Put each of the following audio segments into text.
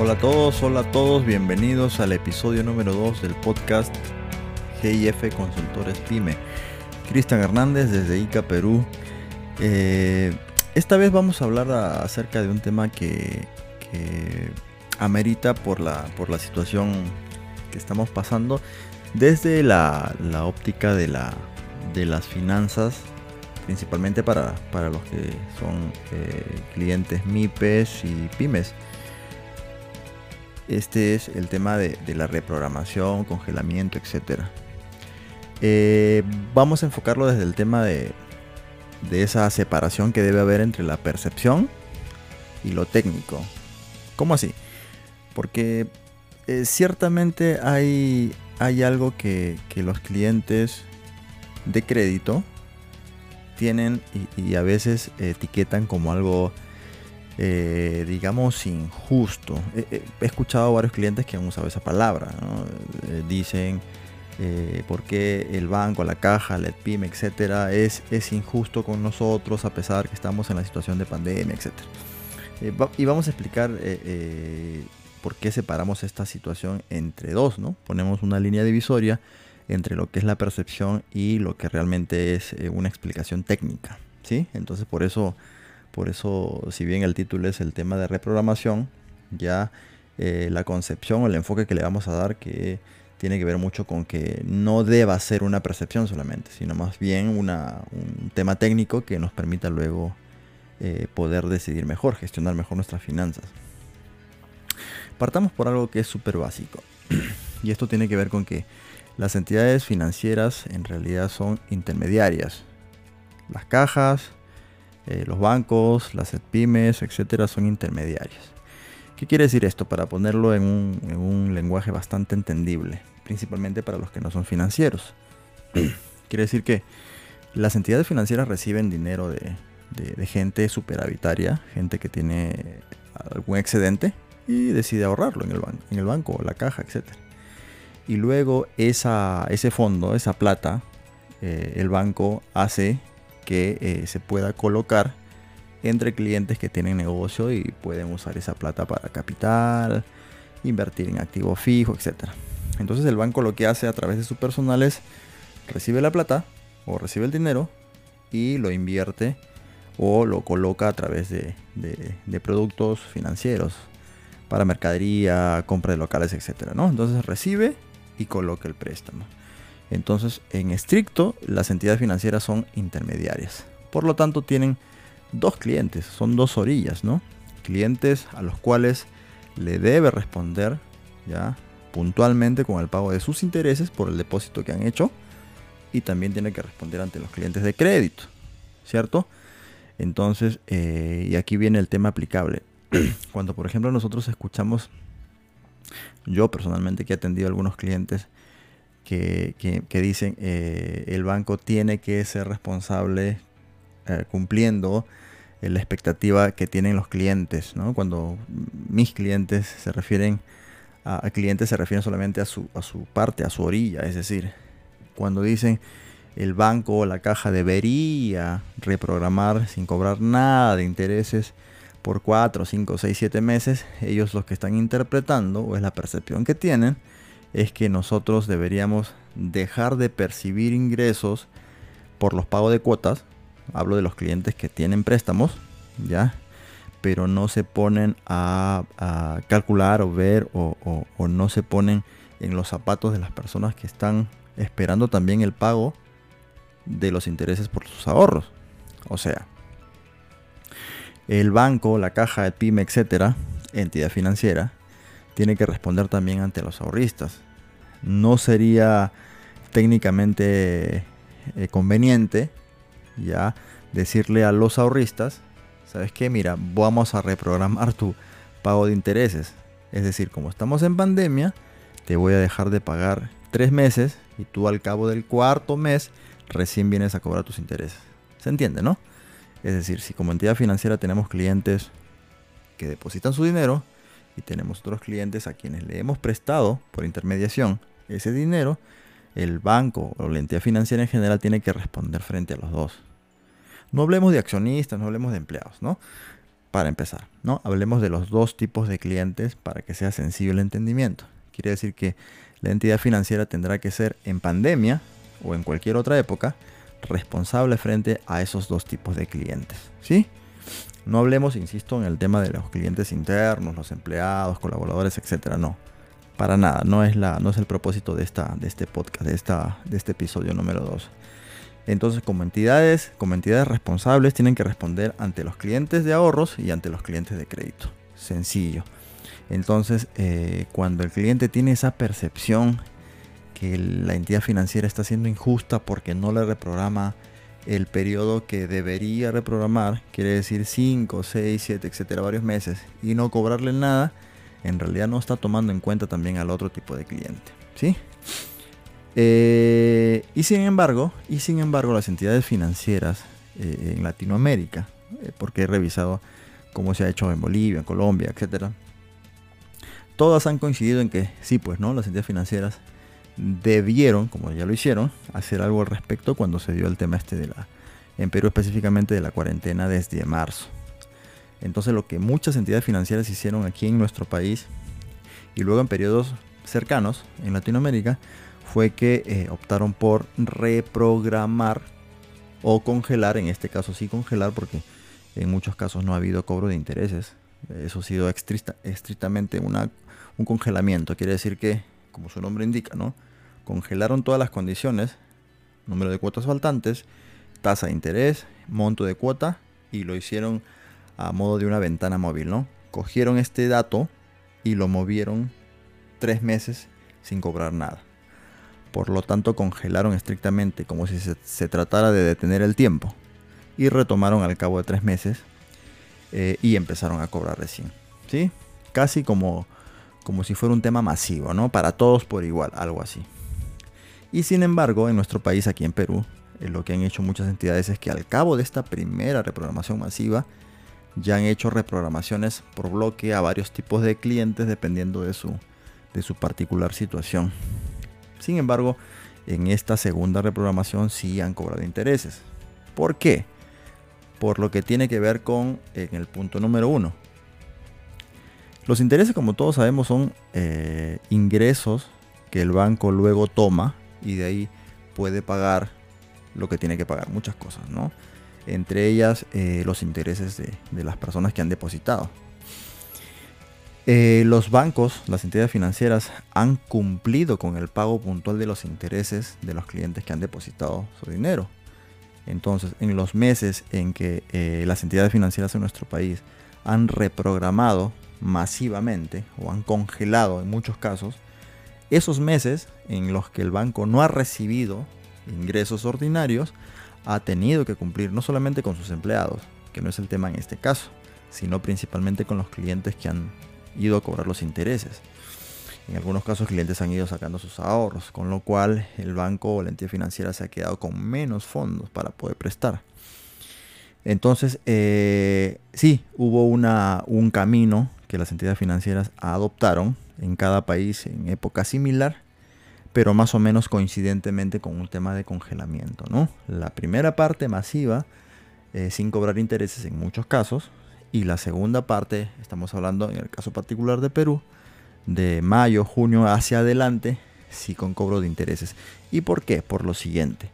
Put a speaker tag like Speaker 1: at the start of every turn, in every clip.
Speaker 1: Hola a todos, hola a todos, bienvenidos al episodio número 2 del podcast GIF Consultores Pyme. Cristian Hernández desde ICA Perú. Eh, esta vez vamos a hablar acerca de un tema que, amerita por la, por la situación que estamos pasando desde la, óptica de, la, de las finanzas, principalmente para, los que son eh, clientes MIPES y pymes. Este es el tema de, la reprogramación, congelamiento, etc. Eh, vamos a enfocarlo desde el tema de, esa separación que debe haber entre la percepción y lo técnico. ¿Cómo así? Porque eh, ciertamente hay, hay algo que, los clientes de crédito tienen y, a veces etiquetan como algo eh, digamos, injusto. He, escuchado a varios clientes que han usado esa palabra. Eh, dicen, eh, por qué el banco, la caja, la pyme, etcétera, es, es injusto con nosotros a pesar que estamos en la situación de pandemia, etcétera. y vamos a explicar por qué separamos esta situación entre dos, ¿no? Ponemos una línea divisoria entre lo que es la percepción y lo que realmente es una explicación técnica, ¿sí? Entonces por eso por eso, si bien el título es el tema de reprogramación, ya eh, la concepción o el enfoque que le vamos a dar que tiene que ver mucho con que no deba ser una percepción solamente, sino más bien un tema técnico que nos permita luego eh, poder decidir mejor, gestionar mejor nuestras finanzas. Partamos por algo que es súper básico. y esto tiene que ver con que las entidades financieras en realidad son intermediarias. Las cajas, eh, los bancos, las pymes, etcétera, son intermediarios. ¿Qué quiere decir esto? Para ponerlo en un, lenguaje bastante entendible, principalmente para los que no son financieros. quiere decir que las entidades financieras reciben dinero de, gente superavitaria, gente que tiene algún excedente y decide ahorrarlo en el, en el banco o la caja, etc. Y luego esa, ese fondo, esa plata, eh, el banco hace que eh, se pueda colocar entre clientes que tienen negocio y pueden usar esa plata para capital, invertir en activo fijo, etc. Entonces el banco lo que hace a través de su personal es recibe la plata o recibe el dinero y lo invierte o lo coloca a través de, productos financieros para mercadería, compra de locales, etc. ¿no? Entonces recibe y coloca el préstamo. Entonces, en estricto, las entidades financieras son intermediarias. Por lo tanto, tienen dos clientes, son dos orillas, ¿no? Clientes a los cuales le debe responder ya puntualmente con el pago de sus intereses por el depósito que han hecho y también tiene que responder ante los clientes de crédito, ¿cierto? Entonces, eh, y aquí viene el tema aplicable. Cuando, por ejemplo, nosotros escuchamos, yo personalmente que he atendido a algunos clientes, que, dicen eh, el banco tiene que ser responsable eh, cumpliendo la expectativa que tienen los clientes. Cuando mis clientes se refieren a, clientes, se refieren solamente a su, a su parte, a su orilla. Es decir, cuando dicen el banco o la caja debería reprogramar sin cobrar nada de intereses por 4, 5, 6, 7 meses, ellos lo que están interpretando o es la percepción que tienen es que nosotros deberíamos dejar de percibir ingresos por los pagos de cuotas. Hablo de los clientes que tienen préstamos, ¿ya? Pero no se ponen a, calcular o ver o, no se ponen en los zapatos de las personas que están esperando también el pago de los intereses por sus ahorros. O sea, el banco, la caja, de pyme, etcétera, entidad financiera, tiene que responder también ante los ahorristas. No sería técnicamente eh, conveniente ya decirle a los ahorristas, ¿sabes qué? Mira, vamos a reprogramar tu pago de intereses. Es decir, como estamos en pandemia, te voy a dejar de pagar tres meses y tú al cabo del cuarto mes recién vienes a cobrar tus intereses. ¿Se entiende, no? Es decir, si como entidad financiera tenemos clientes que depositan su dinero, y tenemos otros clientes a quienes le hemos prestado por intermediación ese dinero, el banco o la entidad financiera en general tiene que responder frente a los dos. No hablemos de accionistas, no hablemos de empleados, ¿no? para empezar, ¿no? Hablemos de los dos tipos de clientes para que sea sencillo el entendimiento. Quiere decir que la entidad financiera tendrá que ser en pandemia o en cualquier otra época responsable frente a esos dos tipos de clientes, ¿sí? No hablemos, insisto, en el tema de los clientes internos, los empleados, colaboradores, etcétera, no. Para nada, no es, la, no es el propósito de, esta, de este podcast, de, esta, de este episodio número 2. Entonces, como entidades, como entidades responsables, tienen que responder ante los clientes de ahorros y ante los clientes de crédito. Sencillo. Entonces, eh, cuando el cliente tiene esa percepción que la entidad financiera está siendo injusta porque no le reprograma el periodo que debería reprogramar, quiere decir 5, 6, 7, etcétera, varios meses, y no cobrarle nada, en realidad no está tomando en cuenta también al otro tipo de cliente. ¿sí? Eh, y sin embargo, y sin embargo, las entidades financieras eh, en Latinoamérica, eh, porque he revisado cómo se ha hecho en Bolivia, en Colombia, etcétera, todas han coincidido en que sí, pues, ¿no? Las entidades financieras debieron, como ya lo hicieron, hacer algo al respecto cuando se dio el tema este de la, en Perú específicamente de la cuarentena desde marzo. Entonces lo que muchas entidades financieras hicieron aquí en nuestro país y luego en periodos cercanos en Latinoamérica fue que eh, optaron por reprogramar o congelar, en este caso sí congelar porque en muchos casos no ha habido cobro de intereses. Eso ha sido estrictamente una, un congelamiento, quiere decir que, como su nombre indica, ¿no? Congelaron todas las condiciones, número de cuotas faltantes, tasa de interés, monto de cuota y lo hicieron a modo de una ventana móvil, ¿no? Cogieron este dato y lo movieron tres meses sin cobrar nada. Por lo tanto, congelaron estrictamente como si se, tratara de detener el tiempo. Y retomaron al cabo de tres meses eh, y empezaron a cobrar recién. ¿Sí? Casi como, como si fuera un tema masivo, ¿no? Para todos por igual, algo así. Y sin embargo, en nuestro país, aquí en Perú, eh, lo que han hecho muchas entidades es que al cabo de esta primera reprogramación masiva, ya han hecho reprogramaciones por bloque a varios tipos de clientes dependiendo de su, de su particular situación. Sin embargo, en esta segunda reprogramación sí han cobrado intereses. ¿Por qué? Por lo que tiene que ver con en el punto número uno. Los intereses, como todos sabemos, son eh, ingresos que el banco luego toma y de ahí puede pagar lo que tiene que pagar, muchas cosas, ¿no? Entre ellas eh, los intereses de, las personas que han depositado. Eh, los bancos, las entidades financieras han cumplido con el pago puntual de los intereses de los clientes que han depositado su dinero. Entonces, en los meses en que eh, las entidades financieras en nuestro país han reprogramado masivamente o han congelado en muchos casos esos meses en los que el banco no ha recibido ingresos ordinarios, ha tenido que cumplir no solamente con sus empleados, que no es el tema en este caso, sino principalmente con los clientes que han ido a cobrar los intereses. En algunos casos clientes han ido sacando sus ahorros, con lo cual el banco o la entidad financiera se ha quedado con menos fondos para poder prestar. Entonces, eh, sí, hubo un camino que las entidades financieras adoptaron en cada país en época similar, pero más o menos coincidentemente con un tema de congelamiento. ¿no? La primera parte masiva, eh, sin cobrar intereses en muchos casos, y la segunda parte, estamos hablando en el caso particular de Perú, de mayo, junio hacia adelante, sí con cobro de intereses. ¿Y por qué? Por lo siguiente.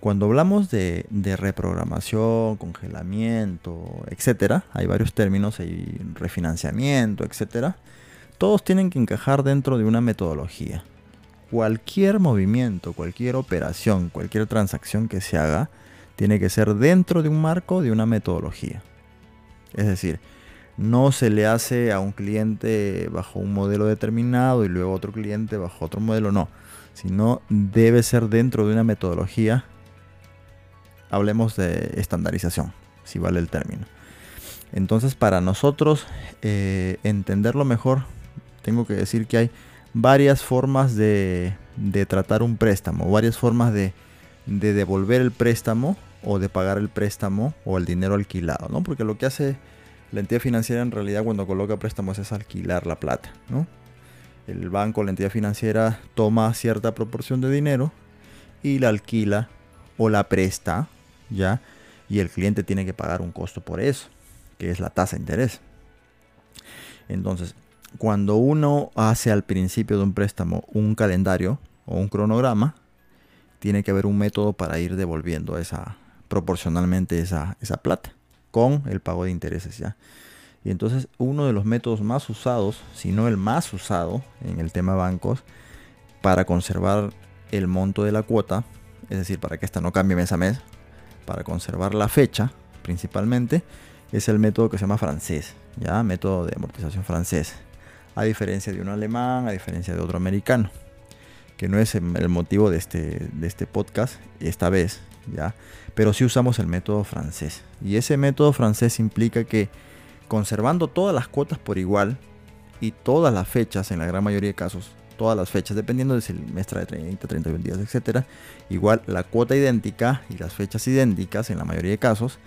Speaker 1: Cuando hablamos de, reprogramación, congelamiento, etcétera, hay varios términos, hay refinanciamiento, etcétera todos tienen que encajar dentro de una metodología. Cualquier movimiento, cualquier operación, cualquier transacción que se haga, tiene que ser dentro de un marco de una metodología. Es decir, no se le hace a un cliente bajo un modelo determinado y luego otro cliente bajo otro modelo, no. Sino debe ser dentro de una metodología. Hablemos de estandarización, si vale el término. Entonces, para nosotros eh, entenderlo mejor, tengo que decir que hay varias formas de, tratar un préstamo, varias formas de, devolver el préstamo o de pagar el préstamo o el dinero alquilado, ¿no? Porque lo que hace la entidad financiera en realidad cuando coloca préstamos es alquilar la plata, ¿no? El banco, la entidad financiera toma cierta proporción de dinero y la alquila o la presta, ¿ya? Y el cliente tiene que pagar un costo por eso. que es la tasa de interés. Entonces, cuando uno hace al principio de un préstamo un calendario o un cronograma, tiene que haber un método para ir devolviendo esa proporcionalmente esa, esa plata con el pago de intereses ya. Y entonces uno de los métodos más usados, si no el más usado en el tema bancos, para conservar el monto de la cuota, es decir, para que esta no cambie mes a mes, para conservar la fecha principalmente, es el método que se llama francés, ya, método de amortización francés. A diferencia de un alemán, a diferencia de otro americano, que no es el motivo de este, de este podcast esta vez, ya, pero sí usamos el método francés. Y ese método francés implica que conservando todas las cuotas por igual y todas las fechas, en la gran mayoría de casos, todas las fechas, dependiendo de si el mes trae 30, 31 días, etcétera, igual la cuota idéntica y las fechas idénticas en la mayoría de casos,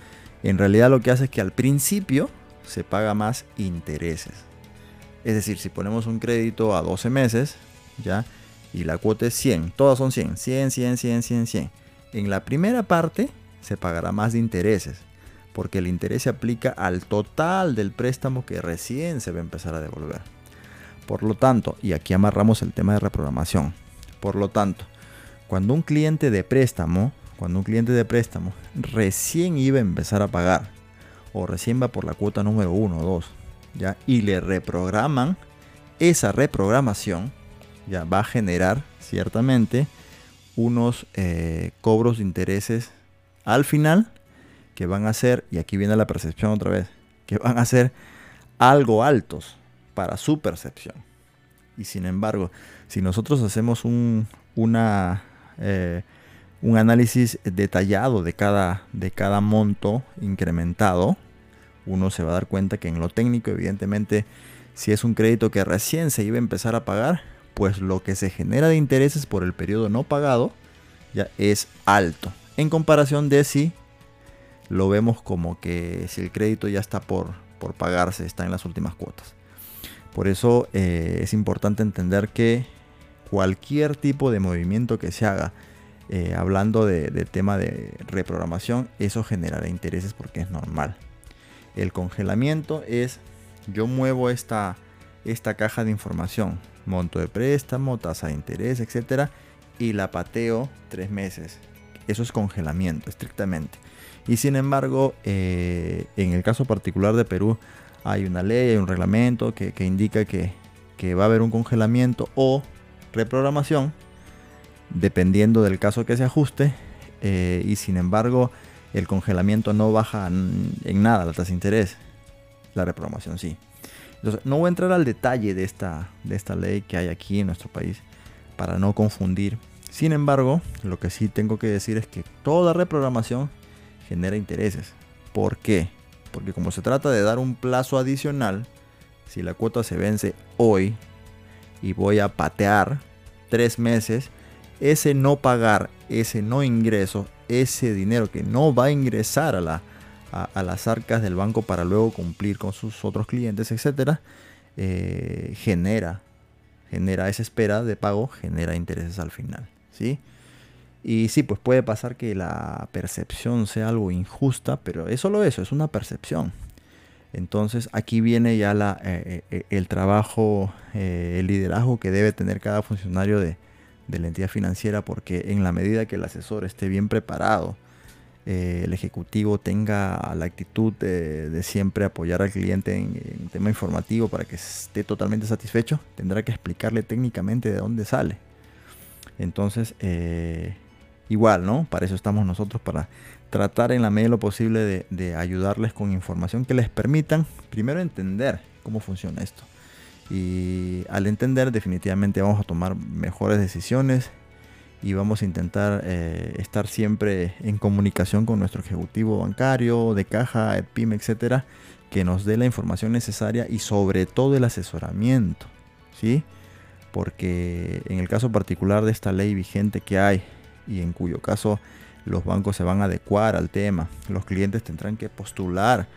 Speaker 1: en realidad lo que hace es que al principio se paga más intereses. Es decir, si ponemos un crédito a 12 meses, ya, y la cuota es 100, todas son 100, 100, 100, 100, 100, 100. En la primera parte se pagará más de intereses, porque el interés se aplica al total del préstamo que recién se va a empezar a devolver. Por lo tanto, y aquí amarramos el tema de reprogramación. Por lo tanto, cuando un cliente de préstamo, cuando un cliente de préstamo recién iba a empezar a pagar, o recién va por la cuota número 1 o 2, ¿ya? y le reprograman, esa reprogramación ya va a generar ciertamente unos eh, cobros de intereses al final que van a ser, y aquí viene la percepción otra vez, que van a ser algo altos para su percepción. Y sin embargo, si nosotros hacemos un, eh, un análisis detallado de cada, de cada monto incrementado, uno se va a dar cuenta que en lo técnico, evidentemente, si es un crédito que recién se iba a empezar a pagar, pues lo que se genera de intereses por el periodo no pagado ya es alto. En comparación de si lo vemos como que si el crédito ya está por, por pagarse, está en las últimas cuotas. Por eso eh, es importante entender que cualquier tipo de movimiento que se haga, eh, hablando de, de, tema de reprogramación, eso generará intereses porque es normal. El congelamiento es, yo muevo esta, esta caja de información, monto de préstamo, tasa de interés, etcétera, y la pateo tres meses. Eso es congelamiento, estrictamente. Y sin embargo, eh, en el caso particular de Perú, hay una ley, hay un reglamento que, indica que, va a haber un congelamiento o reprogramación, dependiendo del caso que se ajuste. Eh, y sin embargo, el congelamiento no baja en nada la tasa de interés. La reprogramación sí. Entonces, no voy a entrar al detalle de esta, de esta ley que hay aquí en nuestro país para no confundir. Sin embargo, lo que sí tengo que decir es que toda reprogramación genera intereses. ¿Por qué? Porque como se trata de dar un plazo adicional, si la cuota se vence hoy y voy a patear tres meses, ese no pagar, ese no ingreso, ese dinero que no va a ingresar a la, a, las arcas del banco para luego cumplir con sus otros clientes, etcétera, eh, genera, genera esa espera de pago, genera intereses al final, ¿sí? Y sí, pues puede pasar que la percepción sea algo injusta, pero es solo eso, es una percepción. Entonces aquí viene ya la, eh, eh, el trabajo, el liderazgo que debe tener cada funcionario de, de, la entidad financiera, porque en la medida que el asesor esté bien preparado, eh, el ejecutivo tenga la actitud de, siempre apoyar al cliente en, tema informativo para que esté totalmente satisfecho, tendrá que explicarle técnicamente de dónde sale. Entonces, eh, igual, ¿no? Para eso estamos nosotros, para tratar en la medida de lo posible de, ayudarles con información que les permitan primero entender cómo funciona esto. Y al entender definitivamente vamos a tomar mejores decisiones, y vamos a intentar eh, estar siempre en comunicación con nuestro ejecutivo bancario, de caja, PYME, etcétera, que nos dé la información necesaria y sobre todo el asesoramiento, ¿sí? Porque en el caso particular de esta ley vigente que hay y en cuyo caso los bancos se van a adecuar al tema, los clientes tendrán que postular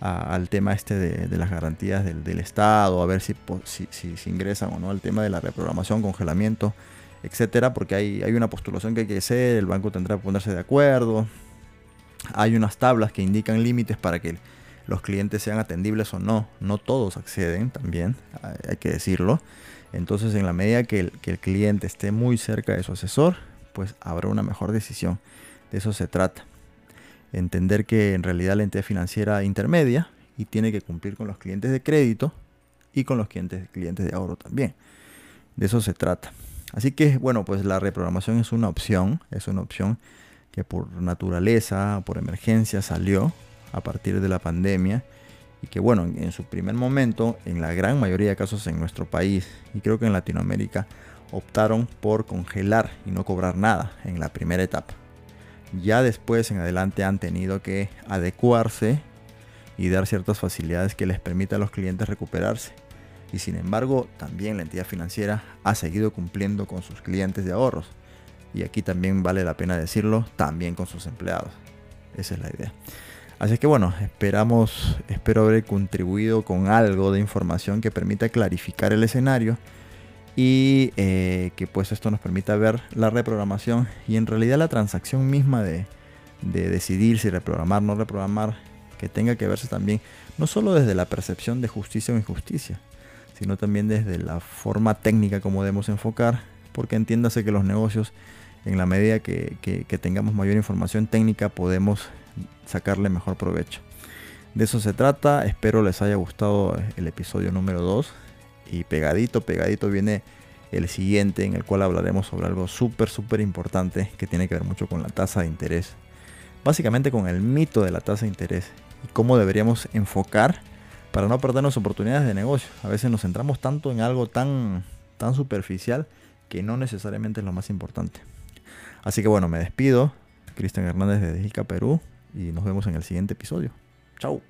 Speaker 1: al tema este de, las garantías del, Estado, a ver si, si, si ingresan o no al tema de la reprogramación, congelamiento etcétera, porque hay, hay una postulación que hay que hacer, el banco tendrá que ponerse de acuerdo. Hay unas tablas que indican límites para que los clientes sean atendibles o no. No todos acceden también, hay que decirlo. Entonces, en la medida que el, que el cliente esté muy cerca de su asesor, pues habrá una mejor decisión. De eso se trata. Entender que en realidad la entidad financiera intermedia y tiene que cumplir con los clientes de crédito y con los clientes, clientes de ahorro también. De eso se trata. Así que, bueno, pues la reprogramación es una opción, es una opción que por naturaleza, por emergencia salió a partir de la pandemia y que bueno, en su primer momento, en la gran mayoría de casos en nuestro país y creo que en Latinoamérica, optaron por congelar y no cobrar nada en la primera etapa. Ya después en adelante han tenido que adecuarse y dar ciertas facilidades que les permita a los clientes recuperarse. Y sin embargo, también la entidad financiera ha seguido cumpliendo con sus clientes de ahorros. Y aquí también vale la pena decirlo, también con sus empleados. Esa es la idea. Así que bueno, esperamos, espero haber contribuido con algo de información que permita clarificar el escenario y eh, que pues esto nos permita ver la reprogramación y en realidad la transacción misma de, de decidir si reprogramar o no reprogramar que tenga que verse también no solo desde la percepción de justicia o injusticia, sino también desde la forma técnica como debemos enfocar, porque entiéndase que los negocios, en la medida que, tengamos mayor información técnica, podemos sacarle mejor provecho. De eso se trata, espero les haya gustado el episodio número 2 y pegadito, pegadito viene el siguiente en el cual hablaremos sobre algo súper, súper importante que tiene que ver mucho con la tasa de interés. Básicamente con el mito de la tasa de interés y cómo deberíamos enfocar para no perdernos oportunidades de negocio. A veces nos centramos tanto en algo tan, tan superficial que no necesariamente es lo más importante. Así que bueno, me despido. Cristian Hernández de Digica Perú y nos vemos en el siguiente episodio. Chao.